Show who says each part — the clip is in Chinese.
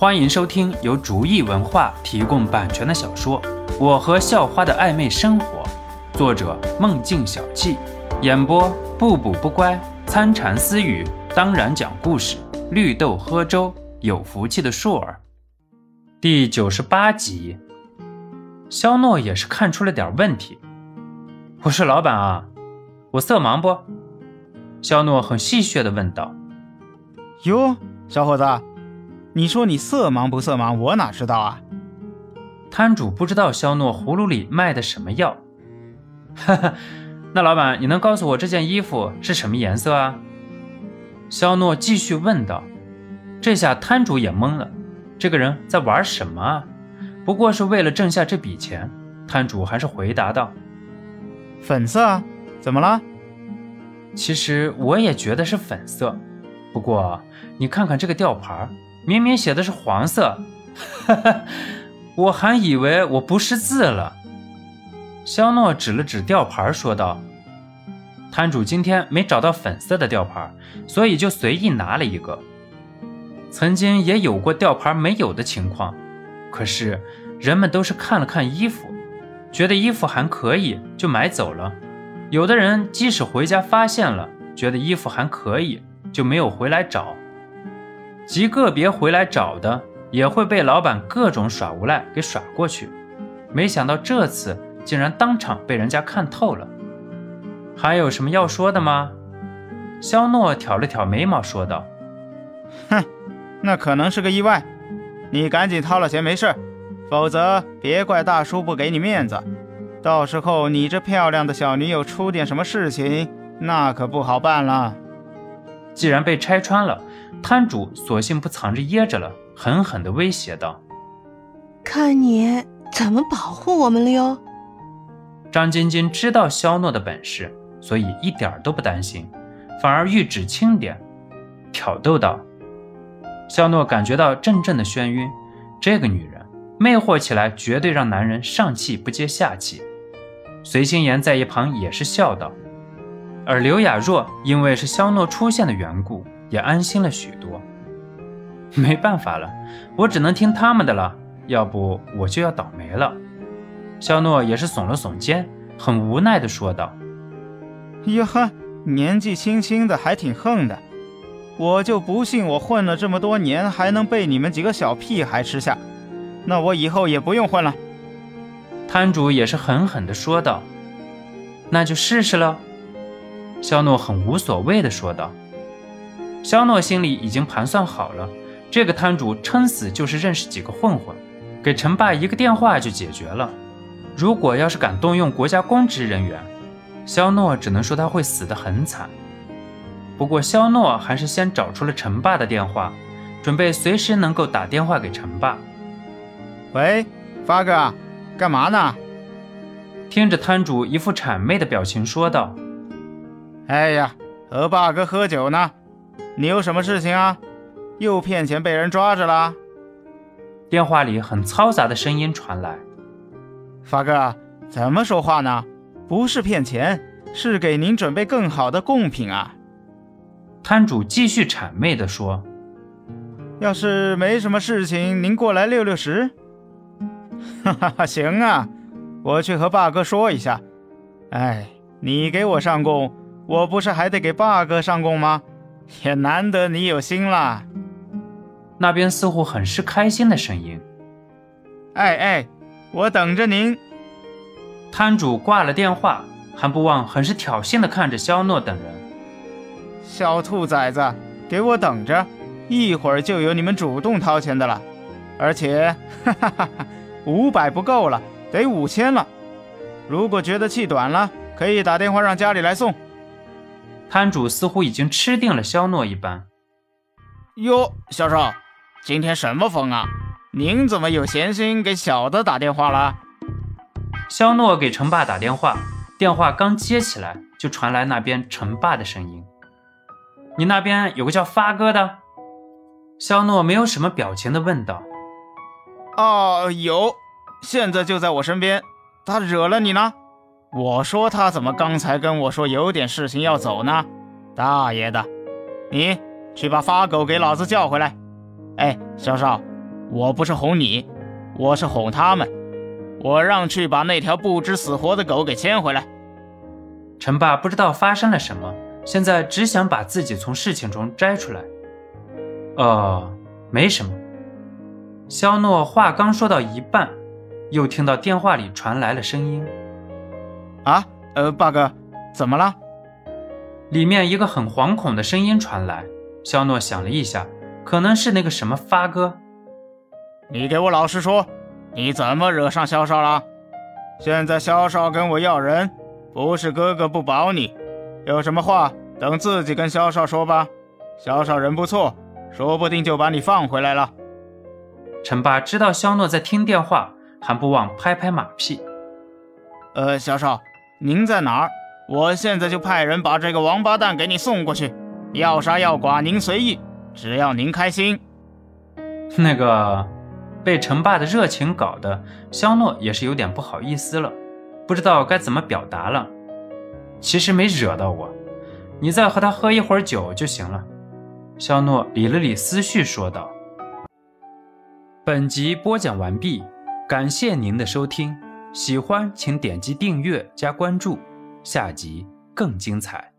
Speaker 1: 欢迎收听由竹意文化提供版权的小说《我和校花的暧昧生活》，作者梦境小憩，演播不补不乖、参禅私语，当然讲故事，绿豆喝粥，有福气的硕儿。第九十八集，肖诺也是看出了点问题。我说老板啊，我色盲不？肖诺很戏谑地问道。
Speaker 2: 哟，小伙子，你说你色盲不色盲，我哪知道啊？
Speaker 1: 摊主不知道肖诺葫芦里卖的什么药。哈哈，那老板，你能告诉我这件衣服是什么颜色啊？肖诺继续问道。这下摊主也懵了，这个人在玩什么啊？不过是为了挣下这笔钱，摊主还是回答道：“
Speaker 2: 粉色啊，怎么了？
Speaker 1: 其实我也觉得是粉色。”不过，你看看这个吊牌，明明写的是黄色，哈哈，我还以为我不识字了。肖诺指了指吊牌，说道：“摊主今天没找到粉色的吊牌，所以就随意拿了一个。曾经也有过吊牌没有的情况，可是人们都是看了看衣服，觉得衣服还可以，就买走了。有的人即使回家发现了，觉得衣服还可以。”就没有回来找，极个别回来找的也会被老板各种耍无赖给耍过去。没想到这次竟然当场被人家看透了。还有什么要说的吗？肖诺挑了挑眉毛说道：“
Speaker 2: 哼，那可能是个意外，你赶紧掏了钱没事，否则别怪大叔不给你面子。到时候你这漂亮的小女友出点什么事情，那可不好办了。”
Speaker 1: 既然被拆穿了，摊主索性不藏着掖着了，狠狠地威胁道：“
Speaker 3: 看你怎么保护我们了哟！”
Speaker 1: 张晶晶知道肖诺的本事，所以一点都不担心，反而玉指轻点，挑逗道：“肖诺感觉到阵阵的眩晕，这个女人魅惑起来绝对让男人上气不接下气。”随心言在一旁也是笑道。而刘雅若因为是肖诺出现的缘故，也安心了许多。没办法了，我只能听他们的了，要不我就要倒霉了。肖诺也是耸了耸肩，很无奈地说道：“
Speaker 2: 哟呵，年纪轻轻的还挺横的，我就不信我混了这么多年还能被你们几个小屁孩吃下。那我以后也不用混了。”
Speaker 1: 摊主也是狠狠地说道：“那就试试了。”肖诺很无所谓地说道：“肖诺心里已经盘算好了，这个摊主撑死就是认识几个混混，给陈爸一个电话就解决了。如果要是敢动用国家公职人员，肖诺只能说他会死得很惨。不过肖诺还是先找出了陈爸的电话，准备随时能够打电话给陈爸。
Speaker 2: 喂，发哥，干嘛呢？”
Speaker 1: 听着摊主一副谄媚的表情说道。
Speaker 2: 哎呀，和霸哥喝酒呢，你有什么事情啊？又骗钱被人抓着了？
Speaker 1: 电话里很嘈杂的声音传来。
Speaker 2: 发哥，怎么说话呢？不是骗钱，是给您准备更好的贡品啊。
Speaker 1: 摊主继续谄媚地说：“
Speaker 2: 要是没什么事情，您过来溜溜食。”哈哈哈，行啊，我去和霸哥说一下。哎，你给我上供。我不是还得给霸哥上供吗？也难得你有心啦。
Speaker 1: 那边似乎很是开心的声音。
Speaker 2: 哎哎，我等着您。
Speaker 1: 摊主挂了电话，还不忘很是挑衅的看着肖诺等人。
Speaker 2: 小兔崽子，给我等着，一会儿就有你们主动掏钱的了。而且，哈哈哈哈，五百不够了，得五千了。如果觉得气短了，可以打电话让家里来送。
Speaker 1: 摊主似乎已经吃定了肖诺一般。
Speaker 2: 哟，销售，今天什么风啊？您怎么有闲心给小的打电话了？
Speaker 1: 肖诺给陈爸打电话，电话刚接起来，就传来那边陈爸的声音：“你那边有个叫发哥的。”肖诺没有什么表情的问道：“
Speaker 2: 哦，有，现在就在我身边。他惹了你呢？”我说他怎么刚才跟我说有点事情要走呢？大爷的，你去把发狗给老子叫回来！哎，小少，我不是哄你，我是哄他们。我让去把那条不知死活的狗给牵回来。
Speaker 1: 陈爸不知道发生了什么，现在只想把自己从事情中摘出来。哦，没什么。肖诺话刚说到一半，又听到电话里传来了声音：“
Speaker 2: 啊，呃，八哥，怎么了？”
Speaker 1: 里面一个很惶恐的声音传来。肖诺想了一下，可能是那个什么发哥。
Speaker 2: 你给我老实说，你怎么惹上肖少了？现在肖少跟我要人，不是哥哥不保你，有什么话等自己跟肖少说吧。肖少人不错，说不定就把你放回来了。
Speaker 1: 陈爸知道肖诺在听电话，还不忘拍拍马屁。
Speaker 2: 呃，肖少，您在哪儿？我现在就派人把这个王八蛋给你送过去。要杀要剐您随意，只要您开心。
Speaker 1: 那个被陈爸的热情搞得，肖诺也是有点不好意思了，不知道该怎么表达了。其实没惹到我，你再和他喝一会儿酒就行了。肖诺理了理思绪，说道：“本集播讲完毕，感谢您的收听，喜欢请点击订阅加关注，下集更精彩。”